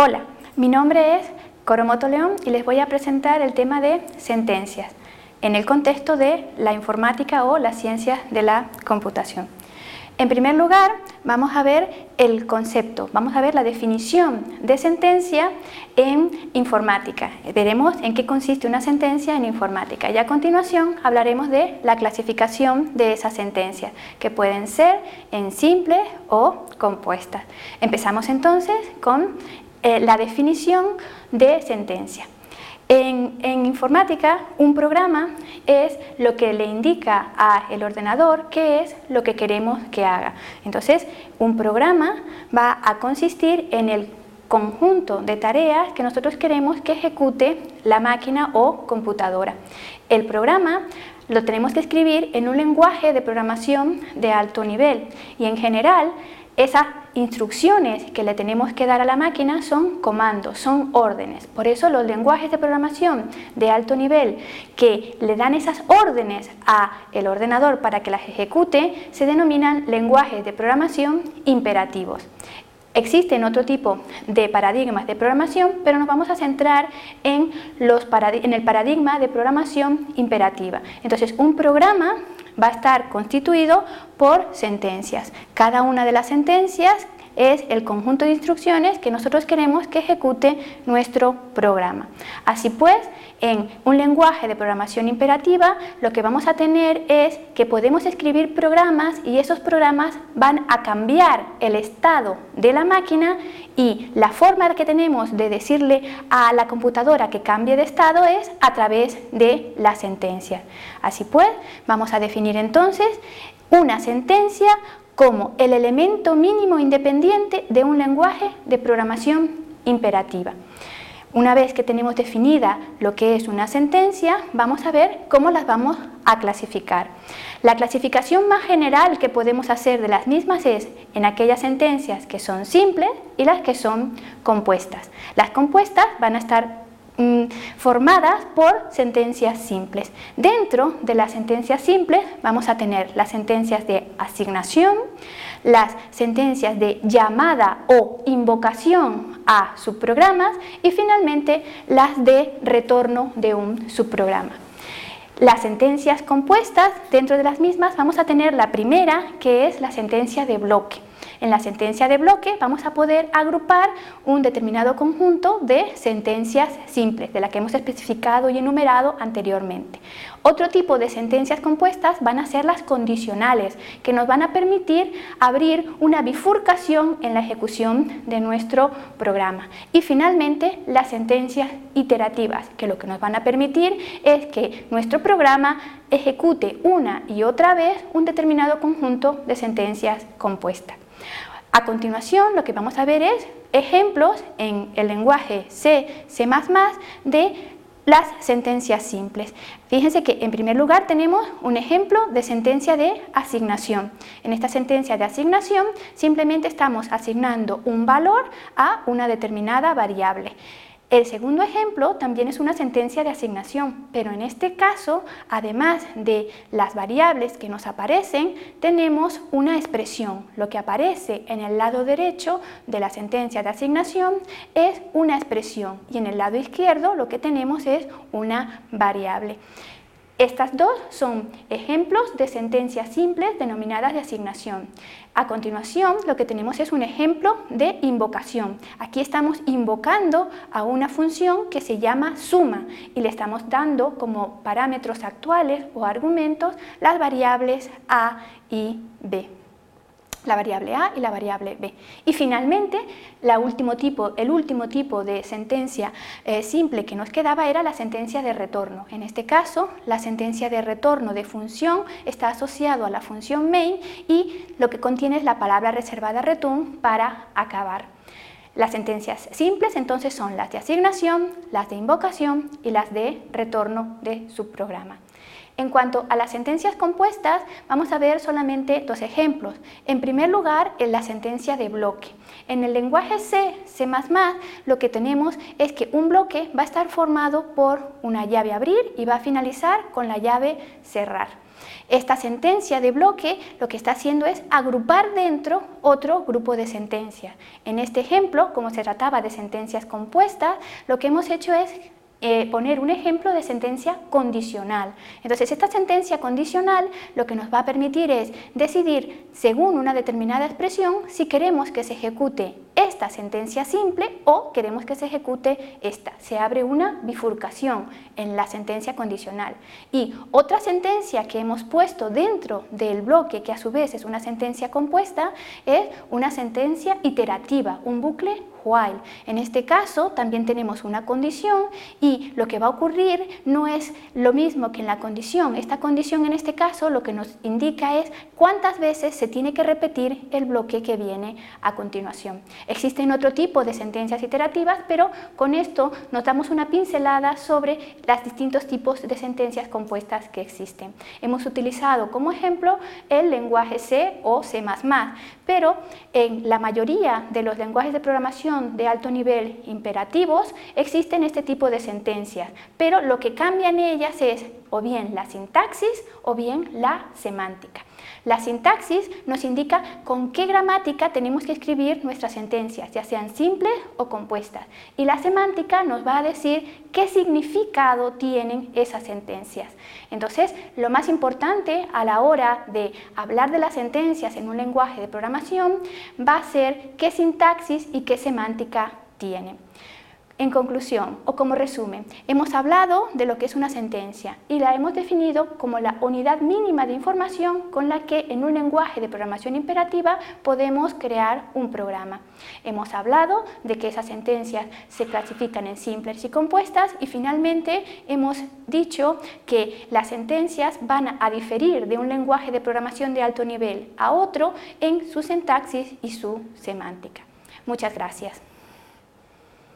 Hola, mi nombre es Coromoto León y les voy a presentar el tema de sentencias en el contexto de la informática o las ciencias de la computación. En primer lugar, vamos a ver el concepto, vamos a ver la definición de sentencia en informática. Veremos en qué consiste una sentencia en informática y a continuación hablaremos de la clasificación de esas sentencias, que pueden ser en simples o compuestas. Empezamos entonces con eh, la definición de sentencia. En, informática, un programa es lo que le indica al ordenador qué es lo que queremos que haga. Entonces, un programa va a consistir en el conjunto de tareas que nosotros queremos que ejecute la máquina o computadora. El programa lo tenemos que escribir en un lenguaje de programación de alto nivel y en general esas instrucciones que le tenemos que dar a la máquina son comandos, son órdenes. Por eso los lenguajes de programación de alto nivel que le dan esas órdenes a el ordenador para que las ejecute se denominan lenguajes de programación imperativos. Existen otro tipo de paradigmas de programación, pero nos vamos a centrar en, en el paradigma de programación imperativa. Entonces, un programa va a estar constituido por sentencias. Cada una de las sentencias es el conjunto de instrucciones que nosotros queremos que ejecute nuestro programa. Así pues, en un lenguaje de programación imperativa, lo que vamos a tener es que podemos escribir programas y esos programas van a cambiar el estado de la máquina y la forma que tenemos de decirle a la computadora que cambie de estado es a través de la sentencia. Así pues, vamos a definir entonces una sentencia como el elemento mínimo independiente de un lenguaje de programación imperativa. Una vez que tenemos definida lo que es una sentencia, vamos a ver cómo las vamos a clasificar. La clasificación más general que podemos hacer de las mismas es en aquellas sentencias que son simples y las que son compuestas. Las compuestas van a estar formadas por sentencias simples. Dentro de las sentencias simples vamos a tener las sentencias de asignación, las sentencias de llamada o invocación a subprogramas y finalmente las de retorno de un subprograma. Las sentencias compuestas, dentro de las mismas vamos a tener la primera que es la sentencia de bloque. En la sentencia de bloque vamos a poder agrupar un determinado conjunto de sentencias simples, de la que hemos especificado y enumerado anteriormente. Otro tipo de sentencias compuestas van a ser las condicionales, que nos van a permitir abrir una bifurcación en la ejecución de nuestro programa. Y finalmente, las sentencias iterativas, que lo que nos van a permitir es que nuestro programa ejecute una y otra vez un determinado conjunto de sentencias compuestas. A continuación, lo que vamos a ver es ejemplos en el lenguaje C, C++ de las sentencias simples. Fíjense que en primer lugar tenemos un ejemplo de sentencia de asignación. En esta sentencia de asignación simplemente estamos asignando un valor a una determinada variable. El segundo ejemplo también es una sentencia de asignación, pero en este caso, además de las variables que nos aparecen, tenemos una expresión. Lo que aparece en el lado derecho de la sentencia de asignación es una expresión y en el lado izquierdo lo que tenemos es una variable. Estas dos son ejemplos de sentencias simples denominadas de asignación. A continuación, lo que tenemos es un ejemplo de invocación. Aquí estamos invocando a una función que se llama suma y le estamos dando como parámetros actuales o argumentos las variables a y b la variable A y la variable B. Y finalmente, el último tipo de sentencia eh, simple que nos quedaba era la sentencia de retorno. En este caso, la sentencia de retorno de función está asociado a la función main y lo que contiene es la palabra reservada return para acabar. Las sentencias simples entonces son las de asignación, las de invocación y las de retorno de subprograma. En cuanto a las sentencias compuestas, vamos a ver solamente dos ejemplos. En primer lugar, en la sentencia de bloque. En el lenguaje C, C++, lo que tenemos es que un bloque va a estar formado por una llave abrir y va a finalizar con la llave cerrar. Esta sentencia de bloque lo que está haciendo es agrupar dentro otro grupo de sentencias. En este ejemplo, como se trataba de sentencias compuestas, lo que hemos hecho es eh, poner un ejemplo de sentencia condicional. Entonces, esta sentencia condicional lo que nos va a permitir es decidir, según una determinada expresión, si queremos que se ejecute esta sentencia simple o queremos que se ejecute esta. Se abre una bifurcación en la sentencia condicional. Y otra sentencia que hemos puesto dentro del bloque, que a su vez es una sentencia compuesta, es una sentencia iterativa, un bucle while. En este caso también tenemos una condición y lo que va a ocurrir no es lo mismo que en la condición. Esta condición en este caso lo que nos indica es cuántas veces se tiene que repetir el bloque que viene a continuación. Existen otro tipo de sentencias iterativas, pero con esto nos damos una pincelada sobre los distintos tipos de sentencias compuestas que existen. Hemos utilizado como ejemplo el lenguaje C o C++, pero en la mayoría de los lenguajes de programación de alto nivel imperativos existen este tipo de sentencias, pero lo que cambia en ellas es o bien la sintaxis o bien la semántica. La sintaxis nos indica con qué gramática tenemos que escribir nuestras sentencias, ya sean simples o compuestas. Y la semántica nos va a decir qué significado tienen esas sentencias. Entonces, lo más importante a la hora de hablar de las sentencias en un lenguaje de programación va a ser qué sintaxis y qué semántica tienen. En conclusión, o como resumen, hemos hablado de lo que es una sentencia y la hemos definido como la unidad mínima de información con la que en un lenguaje de programación imperativa podemos crear un programa. Hemos hablado de que esas sentencias se clasifican en simples y compuestas y finalmente hemos dicho que las sentencias van a diferir de un lenguaje de programación de alto nivel a otro en su sintaxis y su semántica. Muchas gracias.